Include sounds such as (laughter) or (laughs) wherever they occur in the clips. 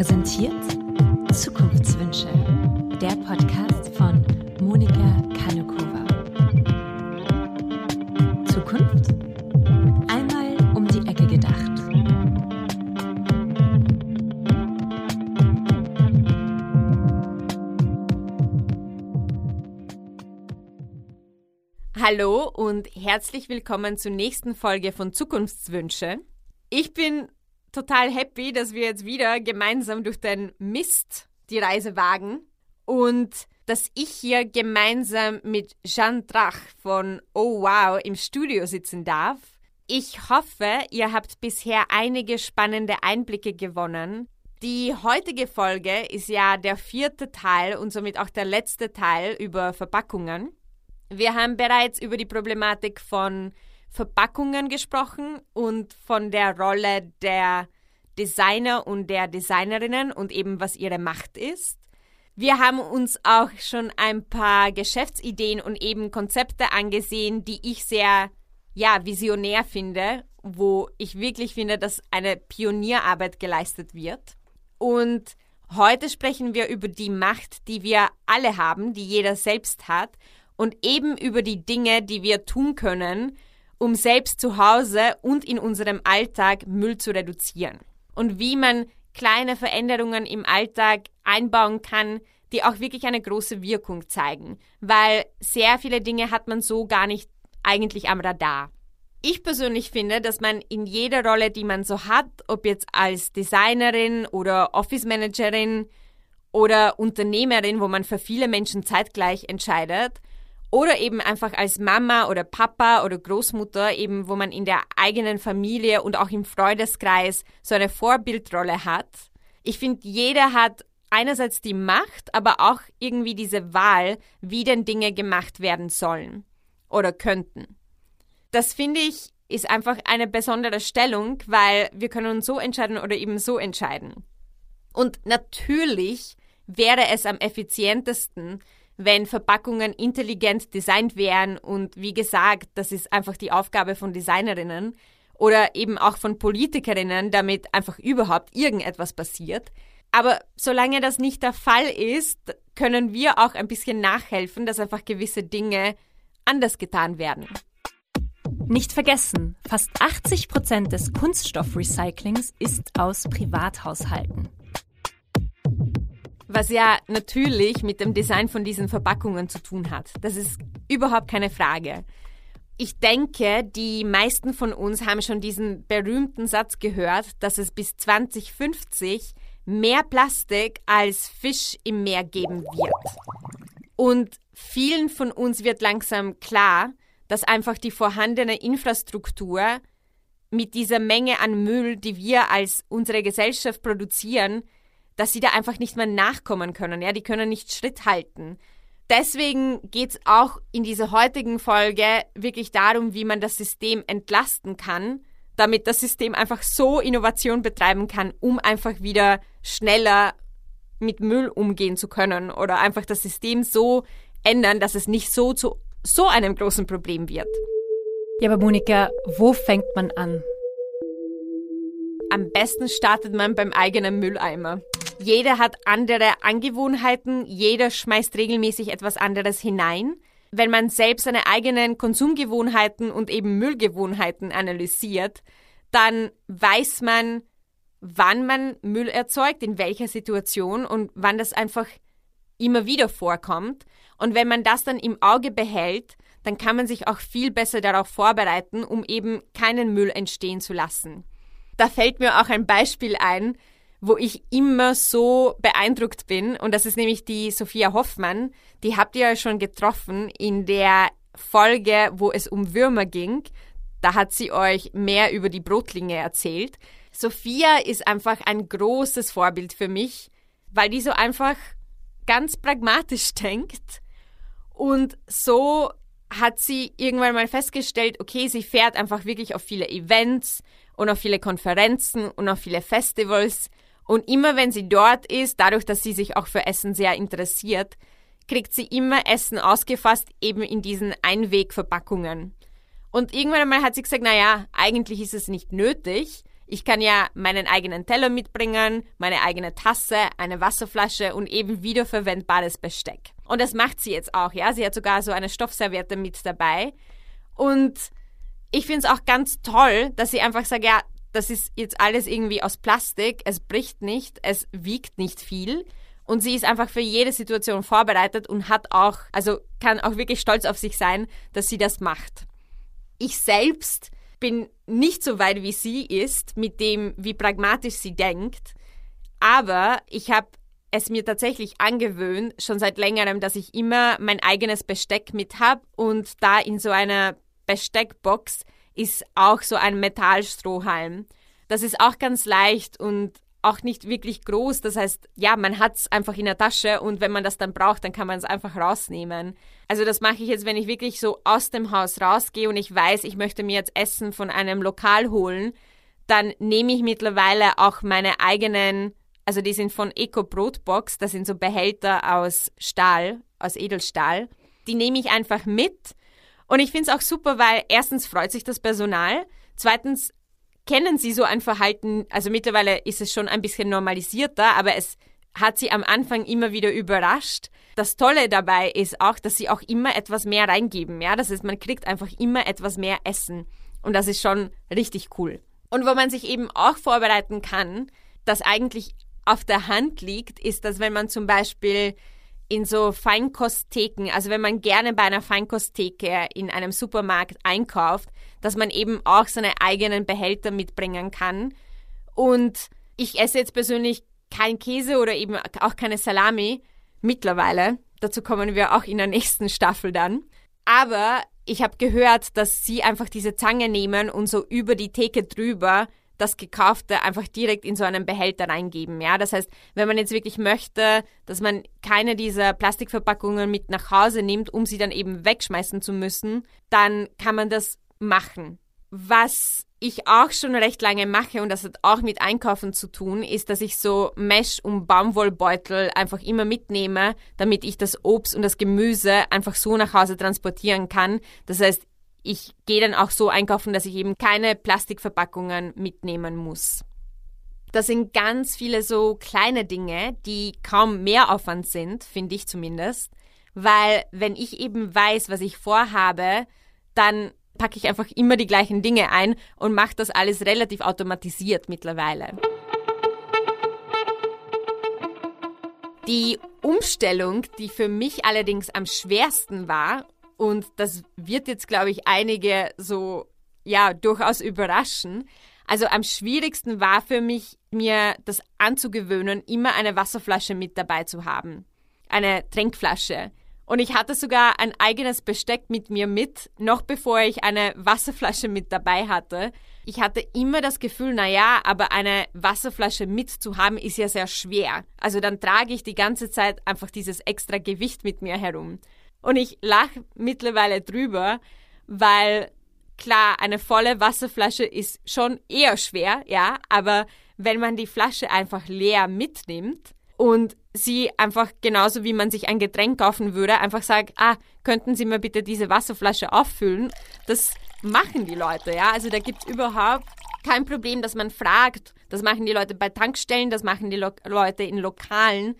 präsentiert Zukunftswünsche, der Podcast von Monika Kanukova. Zukunft? Einmal um die Ecke gedacht. Hallo und herzlich willkommen zur nächsten Folge von Zukunftswünsche. Ich bin total happy, dass wir jetzt wieder gemeinsam durch den Mist die Reise wagen und dass ich hier gemeinsam mit Jeanne Drach von Oh Wow im Studio sitzen darf. Ich hoffe, ihr habt bisher einige spannende Einblicke gewonnen. Die heutige Folge ist ja der vierte Teil und somit auch der letzte Teil über Verpackungen. Wir haben bereits über die Problematik von Verpackungen gesprochen und von der Rolle der Designer und der Designerinnen und eben was ihre Macht ist. Wir haben uns auch schon ein paar Geschäftsideen und eben Konzepte angesehen, die ich sehr ja, visionär finde, wo ich wirklich finde, dass eine Pionierarbeit geleistet wird. Und heute sprechen wir über die Macht, die wir alle haben, die jeder selbst hat und eben über die Dinge, die wir tun können, um selbst zu Hause und in unserem Alltag Müll zu reduzieren. Und wie man kleine Veränderungen im Alltag einbauen kann, die auch wirklich eine große Wirkung zeigen, weil sehr viele Dinge hat man so gar nicht eigentlich am Radar. Ich persönlich finde, dass man in jeder Rolle, die man so hat, ob jetzt als Designerin oder Office Managerin oder Unternehmerin, wo man für viele Menschen zeitgleich entscheidet, oder eben einfach als Mama oder Papa oder Großmutter, eben wo man in der eigenen Familie und auch im Freundeskreis so eine Vorbildrolle hat. Ich finde, jeder hat einerseits die Macht, aber auch irgendwie diese Wahl, wie denn Dinge gemacht werden sollen oder könnten. Das finde ich ist einfach eine besondere Stellung, weil wir können uns so entscheiden oder eben so entscheiden. Und natürlich wäre es am effizientesten, wenn Verpackungen intelligent designt wären. Und wie gesagt, das ist einfach die Aufgabe von Designerinnen oder eben auch von Politikerinnen, damit einfach überhaupt irgendetwas passiert. Aber solange das nicht der Fall ist, können wir auch ein bisschen nachhelfen, dass einfach gewisse Dinge anders getan werden. Nicht vergessen, fast 80 Prozent des Kunststoffrecyclings ist aus Privathaushalten was ja natürlich mit dem Design von diesen Verpackungen zu tun hat. Das ist überhaupt keine Frage. Ich denke, die meisten von uns haben schon diesen berühmten Satz gehört, dass es bis 2050 mehr Plastik als Fisch im Meer geben wird. Und vielen von uns wird langsam klar, dass einfach die vorhandene Infrastruktur mit dieser Menge an Müll, die wir als unsere Gesellschaft produzieren, dass sie da einfach nicht mehr nachkommen können. Ja, die können nicht Schritt halten. Deswegen geht es auch in dieser heutigen Folge wirklich darum, wie man das System entlasten kann, damit das System einfach so Innovation betreiben kann, um einfach wieder schneller mit Müll umgehen zu können oder einfach das System so ändern, dass es nicht so zu so einem großen Problem wird. Ja, aber Monika, wo fängt man an? Am besten startet man beim eigenen Mülleimer. Jeder hat andere Angewohnheiten, jeder schmeißt regelmäßig etwas anderes hinein. Wenn man selbst seine eigenen Konsumgewohnheiten und eben Müllgewohnheiten analysiert, dann weiß man, wann man Müll erzeugt, in welcher Situation und wann das einfach immer wieder vorkommt. Und wenn man das dann im Auge behält, dann kann man sich auch viel besser darauf vorbereiten, um eben keinen Müll entstehen zu lassen. Da fällt mir auch ein Beispiel ein, wo ich immer so beeindruckt bin. Und das ist nämlich die Sophia Hoffmann. Die habt ihr ja schon getroffen in der Folge, wo es um Würmer ging. Da hat sie euch mehr über die Brotlinge erzählt. Sophia ist einfach ein großes Vorbild für mich, weil die so einfach ganz pragmatisch (laughs) denkt. Und so hat sie irgendwann mal festgestellt, okay, sie fährt einfach wirklich auf viele Events und auf viele Konferenzen und auf viele Festivals und immer wenn sie dort ist, dadurch, dass sie sich auch für Essen sehr interessiert, kriegt sie immer Essen ausgefasst, eben in diesen Einwegverpackungen. Und irgendwann einmal hat sie gesagt, naja, eigentlich ist es nicht nötig. Ich kann ja meinen eigenen Teller mitbringen, meine eigene Tasse, eine Wasserflasche und eben wiederverwendbares Besteck. Und das macht sie jetzt auch, ja. Sie hat sogar so eine Stoffserviette mit dabei. Und ich finde es auch ganz toll, dass sie einfach sagt, ja, das ist jetzt alles irgendwie aus Plastik, es bricht nicht, es wiegt nicht viel. Und sie ist einfach für jede Situation vorbereitet und hat auch, also kann auch wirklich stolz auf sich sein, dass sie das macht. Ich selbst bin nicht so weit wie sie ist mit dem, wie pragmatisch sie denkt, aber ich habe es mir tatsächlich angewöhnt, schon seit längerem, dass ich immer mein eigenes Besteck mit habe und da in so einer Besteckbox ist auch so ein Metallstrohhalm. Das ist auch ganz leicht und auch nicht wirklich groß. Das heißt, ja, man hat es einfach in der Tasche und wenn man das dann braucht, dann kann man es einfach rausnehmen. Also das mache ich jetzt, wenn ich wirklich so aus dem Haus rausgehe und ich weiß, ich möchte mir jetzt Essen von einem Lokal holen, dann nehme ich mittlerweile auch meine eigenen, also die sind von Eco Brotbox, das sind so Behälter aus Stahl, aus Edelstahl. Die nehme ich einfach mit. Und ich finde es auch super, weil erstens freut sich das Personal, zweitens kennen sie so ein Verhalten, also mittlerweile ist es schon ein bisschen normalisierter, aber es hat sie am Anfang immer wieder überrascht. Das Tolle dabei ist auch, dass sie auch immer etwas mehr reingeben. Ja, das heißt, man kriegt einfach immer etwas mehr Essen. Und das ist schon richtig cool. Und wo man sich eben auch vorbereiten kann, das eigentlich auf der Hand liegt, ist, dass wenn man zum Beispiel in so Feinkosttheken, also wenn man gerne bei einer Feinkosttheke in einem Supermarkt einkauft, dass man eben auch seine eigenen Behälter mitbringen kann. Und ich esse jetzt persönlich kein Käse oder eben auch keine Salami mittlerweile. Dazu kommen wir auch in der nächsten Staffel dann. Aber ich habe gehört, dass sie einfach diese Zange nehmen und so über die Theke drüber das Gekaufte einfach direkt in so einen Behälter reingeben. Ja, das heißt, wenn man jetzt wirklich möchte, dass man keine dieser Plastikverpackungen mit nach Hause nimmt, um sie dann eben wegschmeißen zu müssen, dann kann man das machen. Was ich auch schon recht lange mache und das hat auch mit Einkaufen zu tun, ist, dass ich so Mesh- und Baumwollbeutel einfach immer mitnehme, damit ich das Obst und das Gemüse einfach so nach Hause transportieren kann. Das heißt, ich gehe dann auch so einkaufen, dass ich eben keine Plastikverpackungen mitnehmen muss. Das sind ganz viele so kleine Dinge, die kaum Mehraufwand sind, finde ich zumindest, weil wenn ich eben weiß, was ich vorhabe, dann packe ich einfach immer die gleichen Dinge ein und mache das alles relativ automatisiert mittlerweile. Die Umstellung, die für mich allerdings am schwersten war und das wird jetzt, glaube ich, einige so, ja, durchaus überraschen. Also am schwierigsten war für mich, mir das anzugewöhnen, immer eine Wasserflasche mit dabei zu haben. Eine Trinkflasche. Und ich hatte sogar ein eigenes Besteck mit mir mit, noch bevor ich eine Wasserflasche mit dabei hatte. Ich hatte immer das Gefühl, na ja, aber eine Wasserflasche mitzuhaben ist ja sehr schwer. Also dann trage ich die ganze Zeit einfach dieses extra Gewicht mit mir herum. Und ich lache mittlerweile drüber, weil klar, eine volle Wasserflasche ist schon eher schwer, ja, aber wenn man die Flasche einfach leer mitnimmt und sie einfach genauso wie man sich ein Getränk kaufen würde, einfach sagt, ah, könnten Sie mir bitte diese Wasserflasche auffüllen, das machen die Leute, ja. Also da gibt's überhaupt kein Problem, dass man fragt. Das machen die Leute bei Tankstellen, das machen die Lo Leute in Lokalen.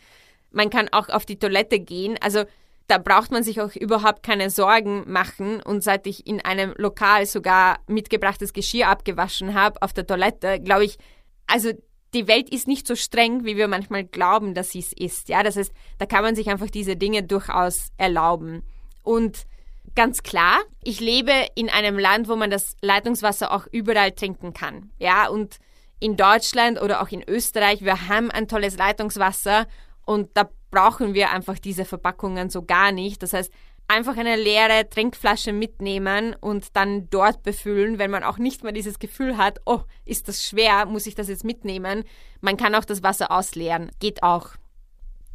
Man kann auch auf die Toilette gehen. Also da braucht man sich auch überhaupt keine Sorgen machen. Und seit ich in einem Lokal sogar mitgebrachtes Geschirr abgewaschen habe auf der Toilette, glaube ich, also die Welt ist nicht so streng, wie wir manchmal glauben, dass sie es ist. Ja, das heißt, da kann man sich einfach diese Dinge durchaus erlauben. Und ganz klar, ich lebe in einem Land, wo man das Leitungswasser auch überall trinken kann. Ja, und in Deutschland oder auch in Österreich, wir haben ein tolles Leitungswasser und da brauchen wir einfach diese Verpackungen so gar nicht. Das heißt, einfach eine leere Trinkflasche mitnehmen und dann dort befüllen, wenn man auch nicht mal dieses Gefühl hat, oh, ist das schwer, muss ich das jetzt mitnehmen. Man kann auch das Wasser ausleeren, geht auch.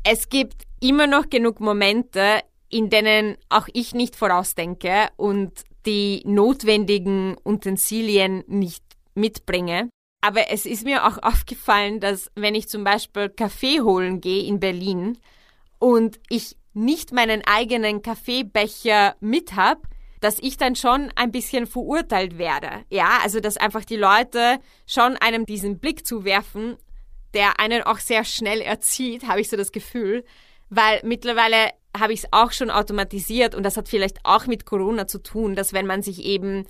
Es gibt immer noch genug Momente, in denen auch ich nicht vorausdenke und die notwendigen Utensilien nicht mitbringe. Aber es ist mir auch aufgefallen, dass wenn ich zum Beispiel Kaffee holen gehe in Berlin und ich nicht meinen eigenen Kaffeebecher mit habe, dass ich dann schon ein bisschen verurteilt werde. Ja, also dass einfach die Leute schon einem diesen Blick zuwerfen, der einen auch sehr schnell erzieht, habe ich so das Gefühl, weil mittlerweile habe ich es auch schon automatisiert und das hat vielleicht auch mit Corona zu tun, dass wenn man sich eben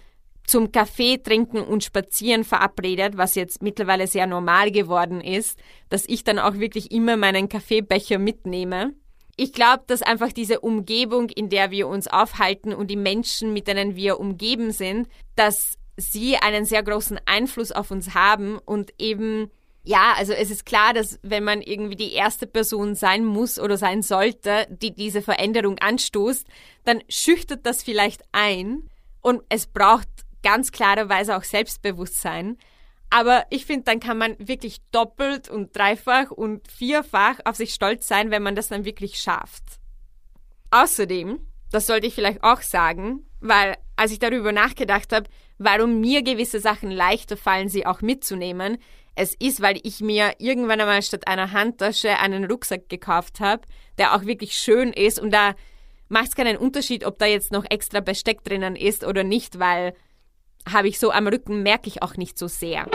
zum Kaffee trinken und spazieren verabredet, was jetzt mittlerweile sehr normal geworden ist, dass ich dann auch wirklich immer meinen Kaffeebecher mitnehme. Ich glaube, dass einfach diese Umgebung, in der wir uns aufhalten und die Menschen, mit denen wir umgeben sind, dass sie einen sehr großen Einfluss auf uns haben und eben ja, also es ist klar, dass wenn man irgendwie die erste Person sein muss oder sein sollte, die diese Veränderung anstoßt, dann schüchtert das vielleicht ein und es braucht ganz klarerweise auch Selbstbewusstsein. Aber ich finde, dann kann man wirklich doppelt und dreifach und vierfach auf sich stolz sein, wenn man das dann wirklich schafft. Außerdem, das sollte ich vielleicht auch sagen, weil als ich darüber nachgedacht habe, warum mir gewisse Sachen leichter fallen, sie auch mitzunehmen, es ist, weil ich mir irgendwann einmal statt einer Handtasche einen Rucksack gekauft habe, der auch wirklich schön ist und da macht es keinen Unterschied, ob da jetzt noch extra Besteck drinnen ist oder nicht, weil habe ich so am Rücken, merke ich auch nicht so sehr.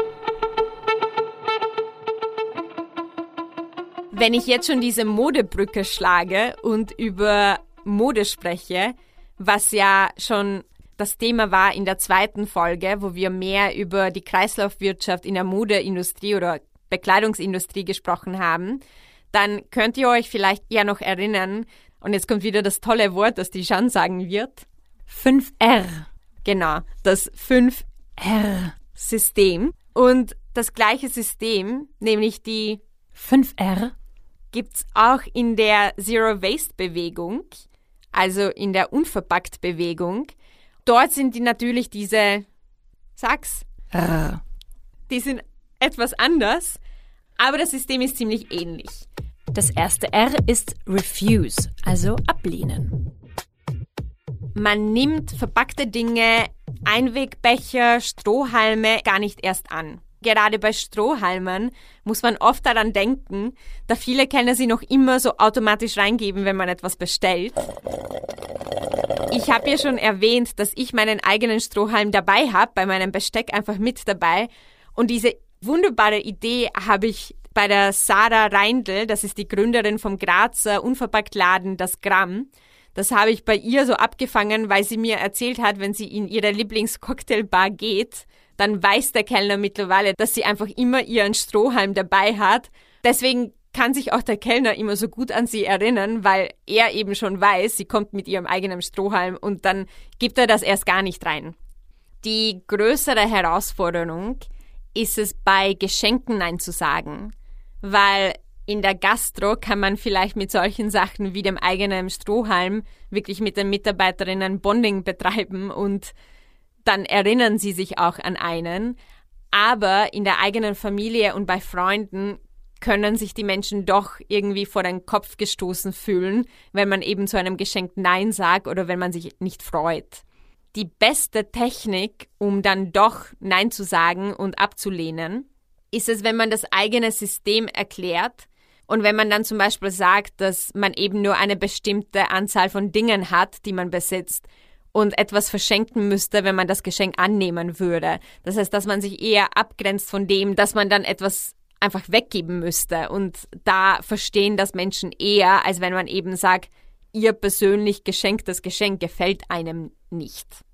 Wenn ich jetzt schon diese Modebrücke schlage und über Mode spreche, was ja schon das Thema war in der zweiten Folge, wo wir mehr über die Kreislaufwirtschaft in der Modeindustrie oder Bekleidungsindustrie gesprochen haben, dann könnt ihr euch vielleicht eher noch erinnern, und jetzt kommt wieder das tolle Wort, das die Jeanne sagen wird. 5R. Genau, das 5R-System. Und das gleiche System, nämlich die 5R, gibt's auch in der Zero-Waste-Bewegung, also in der Unverpackt-Bewegung. Dort sind die natürlich diese, sag's, R. die sind etwas anders, aber das System ist ziemlich ähnlich. Das erste R ist refuse, also ablehnen. Man nimmt verpackte Dinge, Einwegbecher, Strohhalme gar nicht erst an. Gerade bei Strohhalmen muss man oft daran denken, da viele Kellner sie noch immer so automatisch reingeben, wenn man etwas bestellt. Ich habe ja schon erwähnt, dass ich meinen eigenen Strohhalm dabei habe, bei meinem Besteck einfach mit dabei. Und diese wunderbare Idee habe ich bei der Sarah Reindl, das ist die Gründerin vom Grazer Unverpacktladen Das Gramm. Das habe ich bei ihr so abgefangen, weil sie mir erzählt hat, wenn sie in ihre Lieblingscocktailbar geht, dann weiß der Kellner mittlerweile, dass sie einfach immer ihren Strohhalm dabei hat. Deswegen kann sich auch der Kellner immer so gut an sie erinnern, weil er eben schon weiß, sie kommt mit ihrem eigenen Strohhalm und dann gibt er das erst gar nicht rein. Die größere Herausforderung ist es, bei Geschenken Nein zu sagen, weil in der Gastro kann man vielleicht mit solchen Sachen wie dem eigenen Strohhalm wirklich mit den Mitarbeiterinnen Bonding betreiben und dann erinnern sie sich auch an einen. Aber in der eigenen Familie und bei Freunden können sich die Menschen doch irgendwie vor den Kopf gestoßen fühlen, wenn man eben zu einem Geschenk Nein sagt oder wenn man sich nicht freut. Die beste Technik, um dann doch Nein zu sagen und abzulehnen, ist es, wenn man das eigene System erklärt und wenn man dann zum Beispiel sagt, dass man eben nur eine bestimmte Anzahl von Dingen hat, die man besitzt und etwas verschenken müsste, wenn man das Geschenk annehmen würde. Das heißt, dass man sich eher abgrenzt von dem, dass man dann etwas einfach weggeben müsste. Und da verstehen das Menschen eher, als wenn man eben sagt, ihr persönlich geschenktes Geschenk gefällt einem nicht.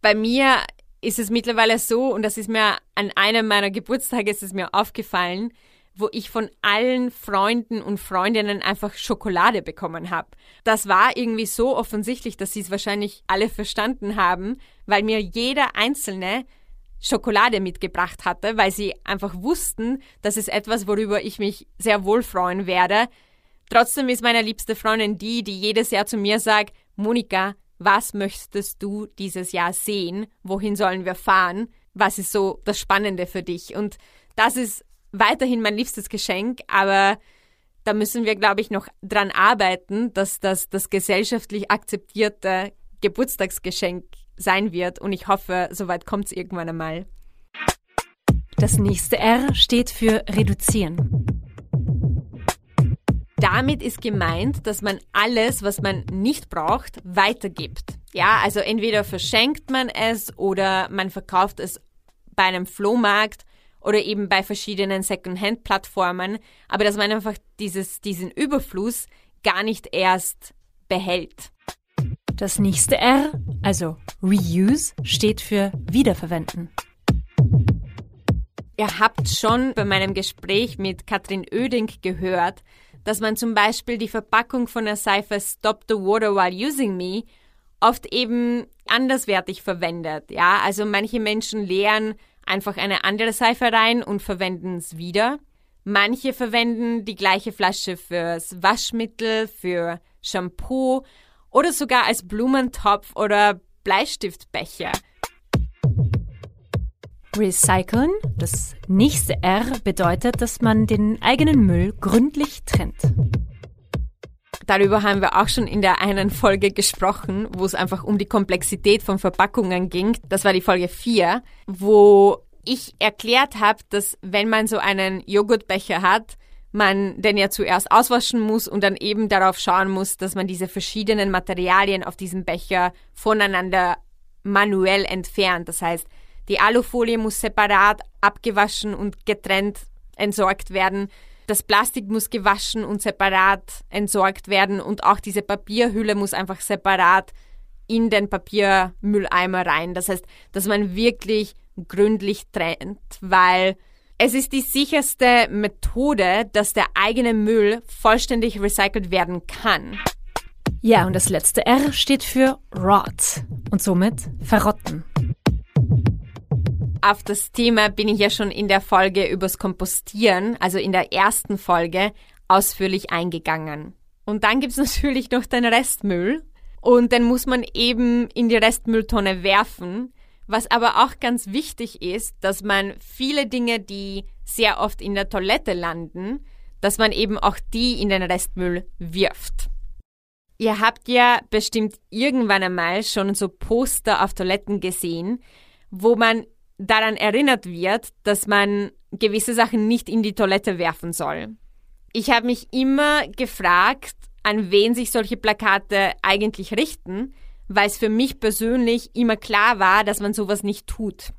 Bei mir ist es mittlerweile so, und das ist mir an einem meiner Geburtstage ist es mir aufgefallen, wo ich von allen Freunden und Freundinnen einfach Schokolade bekommen habe. Das war irgendwie so offensichtlich, dass sie es wahrscheinlich alle verstanden haben, weil mir jeder einzelne Schokolade mitgebracht hatte, weil sie einfach wussten, das ist etwas, worüber ich mich sehr wohl freuen werde. Trotzdem ist meine liebste Freundin die, die jedes Jahr zu mir sagt, Monika, was möchtest du dieses Jahr sehen? Wohin sollen wir fahren? Was ist so das Spannende für dich? Und das ist weiterhin mein liebstes Geschenk, aber da müssen wir, glaube ich, noch dran arbeiten, dass das das gesellschaftlich akzeptierte Geburtstagsgeschenk sein wird. Und ich hoffe, soweit kommt es irgendwann einmal. Das nächste R steht für reduzieren. Damit ist gemeint, dass man alles, was man nicht braucht, weitergibt. Ja, also entweder verschenkt man es oder man verkauft es bei einem Flohmarkt oder eben bei verschiedenen Second-Hand-Plattformen, aber dass man einfach dieses, diesen Überfluss gar nicht erst behält. Das nächste R, also Reuse, steht für Wiederverwenden. Ihr habt schon bei meinem Gespräch mit Katrin Oeding gehört, dass man zum Beispiel die Verpackung von der Seife Stop the Water While Using Me oft eben anderswertig verwendet. Ja, also manche Menschen leeren einfach eine andere Seife rein und verwenden es wieder. Manche verwenden die gleiche Flasche fürs Waschmittel, für Shampoo oder sogar als Blumentopf oder Bleistiftbecher. Recyceln, das nächste R, bedeutet, dass man den eigenen Müll gründlich trennt. Darüber haben wir auch schon in der einen Folge gesprochen, wo es einfach um die Komplexität von Verpackungen ging. Das war die Folge 4, wo ich erklärt habe, dass wenn man so einen Joghurtbecher hat, man den ja zuerst auswaschen muss und dann eben darauf schauen muss, dass man diese verschiedenen Materialien auf diesem Becher voneinander manuell entfernt. Das heißt, die Alufolie muss separat abgewaschen und getrennt entsorgt werden. Das Plastik muss gewaschen und separat entsorgt werden und auch diese Papierhülle muss einfach separat in den Papiermülleimer rein. Das heißt, dass man wirklich gründlich trennt, weil es ist die sicherste Methode, dass der eigene Müll vollständig recycelt werden kann. Ja, und das letzte R steht für Rot und somit verrotten. Auf das Thema bin ich ja schon in der Folge übers Kompostieren, also in der ersten Folge, ausführlich eingegangen. Und dann gibt's (laughs) natürlich noch den Restmüll. Und den muss man eben in die Restmülltonne werfen. Was aber auch ganz wichtig ist, dass man viele Dinge, die sehr oft in der Toilette landen, dass man eben auch die in den Restmüll wirft. Ihr habt ja bestimmt irgendwann einmal schon so Poster auf Toiletten gesehen, wo man daran erinnert wird, dass man gewisse Sachen nicht in die Toilette werfen soll. Ich habe mich immer gefragt, an wen sich solche Plakate eigentlich richten, weil es für mich persönlich immer klar war, dass man sowas nicht tut.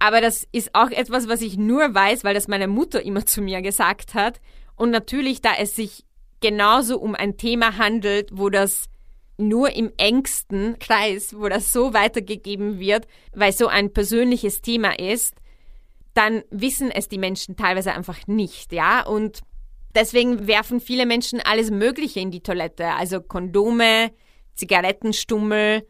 Aber das ist auch etwas, was ich nur weiß, weil das meine Mutter immer zu mir gesagt hat. Und natürlich, da es sich genauso um ein Thema handelt, wo das nur im engsten Kreis, wo das so weitergegeben wird, weil so ein persönliches Thema ist, dann wissen es die Menschen teilweise einfach nicht, ja? Und deswegen werfen viele Menschen alles Mögliche in die Toilette, also Kondome, Zigarettenstummel,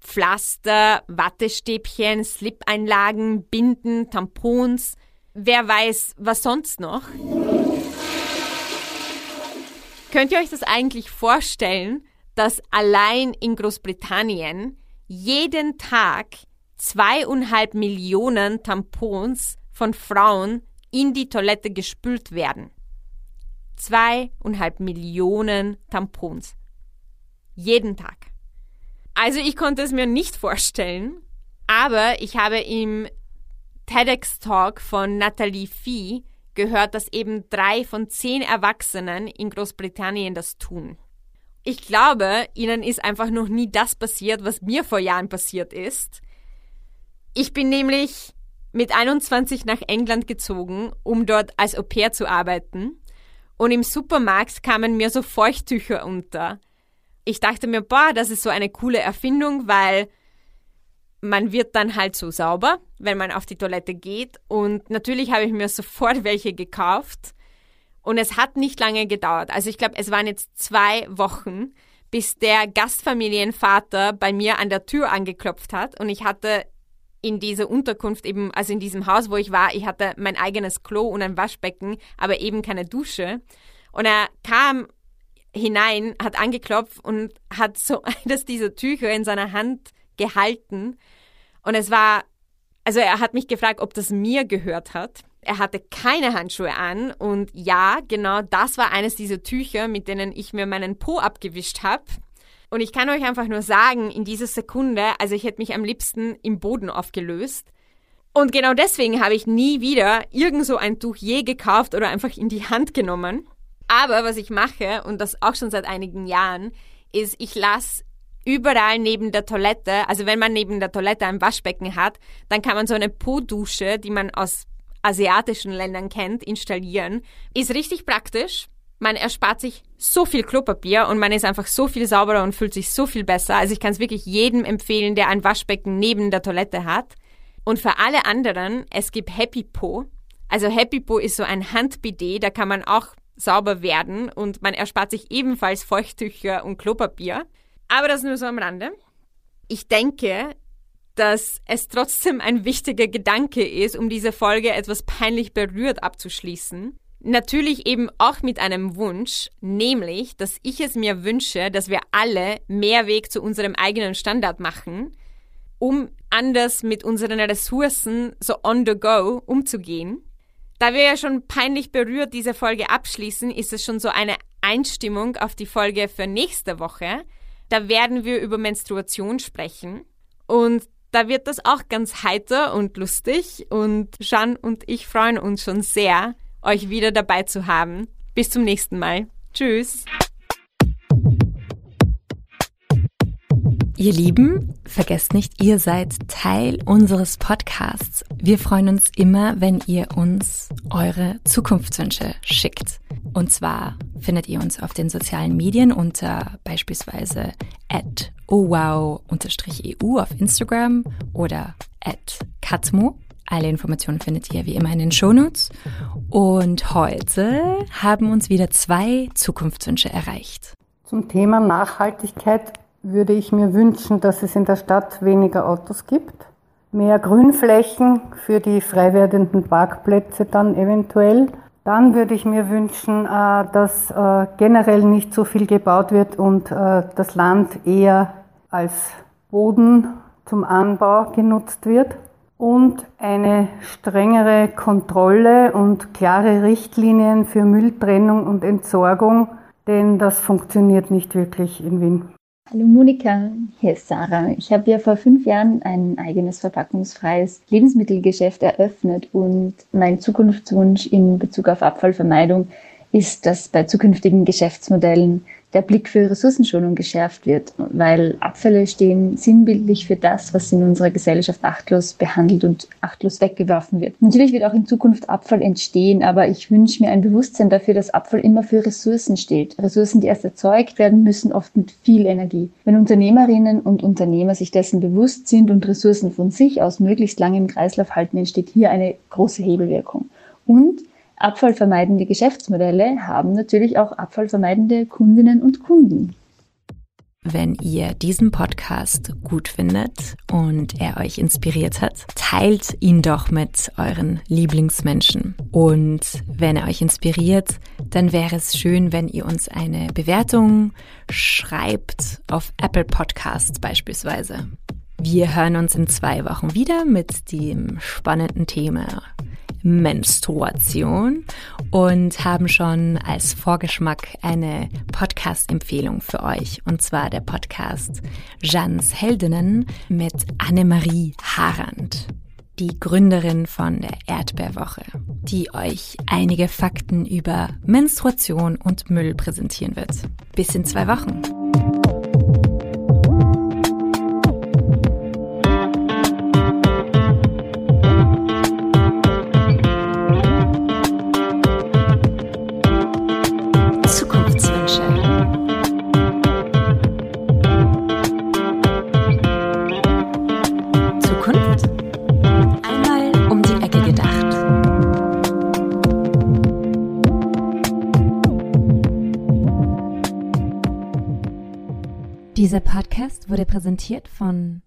Pflaster, Wattestäbchen, Slip-Einlagen, Binden, Tampons, wer weiß, was sonst noch. Könnt ihr euch das eigentlich vorstellen, dass allein in Großbritannien jeden Tag zweieinhalb Millionen Tampons von Frauen in die Toilette gespült werden. Zweieinhalb Millionen Tampons. Jeden Tag. Also ich konnte es mir nicht vorstellen, aber ich habe im TEDx-Talk von Natalie Fee gehört, dass eben drei von zehn Erwachsenen in Großbritannien das tun. Ich glaube, ihnen ist einfach noch nie das passiert, was mir vor Jahren passiert ist. Ich bin nämlich mit 21 nach England gezogen, um dort als Au pair zu arbeiten. Und im Supermarkt kamen mir so Feuchttücher unter. Ich dachte mir, boah, das ist so eine coole Erfindung, weil man wird dann halt so sauber, wenn man auf die Toilette geht. Und natürlich habe ich mir sofort welche gekauft. Und es hat nicht lange gedauert. Also ich glaube, es waren jetzt zwei Wochen, bis der Gastfamilienvater bei mir an der Tür angeklopft hat. Und ich hatte in dieser Unterkunft eben, also in diesem Haus, wo ich war, ich hatte mein eigenes Klo und ein Waschbecken, aber eben keine Dusche. Und er kam hinein, hat angeklopft und hat so (laughs) eines dieser Tücher in seiner Hand gehalten. Und es war, also er hat mich gefragt, ob das mir gehört hat. Er hatte keine Handschuhe an und ja, genau das war eines dieser Tücher, mit denen ich mir meinen Po abgewischt habe. Und ich kann euch einfach nur sagen, in dieser Sekunde, also ich hätte mich am liebsten im Boden aufgelöst. Und genau deswegen habe ich nie wieder irgend so ein Tuch je gekauft oder einfach in die Hand genommen. Aber was ich mache, und das auch schon seit einigen Jahren, ist, ich lasse überall neben der Toilette, also wenn man neben der Toilette ein Waschbecken hat, dann kann man so eine Po-Dusche, die man aus asiatischen Ländern kennt, installieren. Ist richtig praktisch. Man erspart sich so viel Klopapier und man ist einfach so viel sauberer und fühlt sich so viel besser. Also ich kann es wirklich jedem empfehlen, der ein Waschbecken neben der Toilette hat. Und für alle anderen, es gibt Happy Po. Also Happy Po ist so ein Handbidet, da kann man auch sauber werden und man erspart sich ebenfalls Feuchttücher und Klopapier. Aber das nur so am Rande. Ich denke, dass es trotzdem ein wichtiger Gedanke ist, um diese Folge etwas peinlich berührt abzuschließen. Natürlich eben auch mit einem Wunsch, nämlich, dass ich es mir wünsche, dass wir alle mehr Weg zu unserem eigenen Standard machen, um anders mit unseren Ressourcen so on the go umzugehen. Da wir ja schon peinlich berührt diese Folge abschließen, ist es schon so eine Einstimmung auf die Folge für nächste Woche. Da werden wir über Menstruation sprechen. Und da wird das auch ganz heiter und lustig. Und Jeanne und ich freuen uns schon sehr, euch wieder dabei zu haben. Bis zum nächsten Mal. Tschüss. Ihr Lieben, vergesst nicht, ihr seid Teil unseres Podcasts. Wir freuen uns immer, wenn ihr uns eure Zukunftswünsche schickt. Und zwar findet ihr uns auf den sozialen Medien unter beispielsweise at owow-eu auf Instagram oder at katmo. Alle Informationen findet ihr wie immer in den Shownotes. Und heute haben uns wieder zwei Zukunftswünsche erreicht. Zum Thema Nachhaltigkeit würde ich mir wünschen, dass es in der Stadt weniger Autos gibt, mehr Grünflächen für die frei werdenden Parkplätze dann eventuell. Dann würde ich mir wünschen, äh, dass äh, generell nicht so viel gebaut wird und äh, das Land eher als Boden zum Anbau genutzt wird und eine strengere Kontrolle und klare Richtlinien für Mülltrennung und Entsorgung, denn das funktioniert nicht wirklich in Wien. Hallo Monika, hier ist Sarah. Ich habe ja vor fünf Jahren ein eigenes verpackungsfreies Lebensmittelgeschäft eröffnet und mein Zukunftswunsch in Bezug auf Abfallvermeidung ist, dass bei zukünftigen Geschäftsmodellen der Blick für Ressourcenschonung geschärft wird, weil Abfälle stehen sinnbildlich für das, was in unserer Gesellschaft achtlos behandelt und achtlos weggeworfen wird. Natürlich wird auch in Zukunft Abfall entstehen, aber ich wünsche mir ein Bewusstsein dafür, dass Abfall immer für Ressourcen steht. Ressourcen, die erst erzeugt werden müssen, oft mit viel Energie. Wenn Unternehmerinnen und Unternehmer sich dessen bewusst sind und Ressourcen von sich aus möglichst lange im Kreislauf halten, entsteht hier eine große Hebelwirkung. Und Abfallvermeidende Geschäftsmodelle haben natürlich auch abfallvermeidende Kundinnen und Kunden. Wenn ihr diesen Podcast gut findet und er euch inspiriert hat, teilt ihn doch mit euren Lieblingsmenschen. Und wenn er euch inspiriert, dann wäre es schön, wenn ihr uns eine Bewertung schreibt auf Apple Podcasts beispielsweise. Wir hören uns in zwei Wochen wieder mit dem spannenden Thema Menstruation und haben schon als Vorgeschmack eine Podcast-Empfehlung für euch. Und zwar der Podcast Jeans Heldinnen mit Annemarie Harand die Gründerin von der Erdbeerwoche, die euch einige Fakten über Menstruation und Müll präsentieren wird. Bis in zwei Wochen. Podcast wurde präsentiert von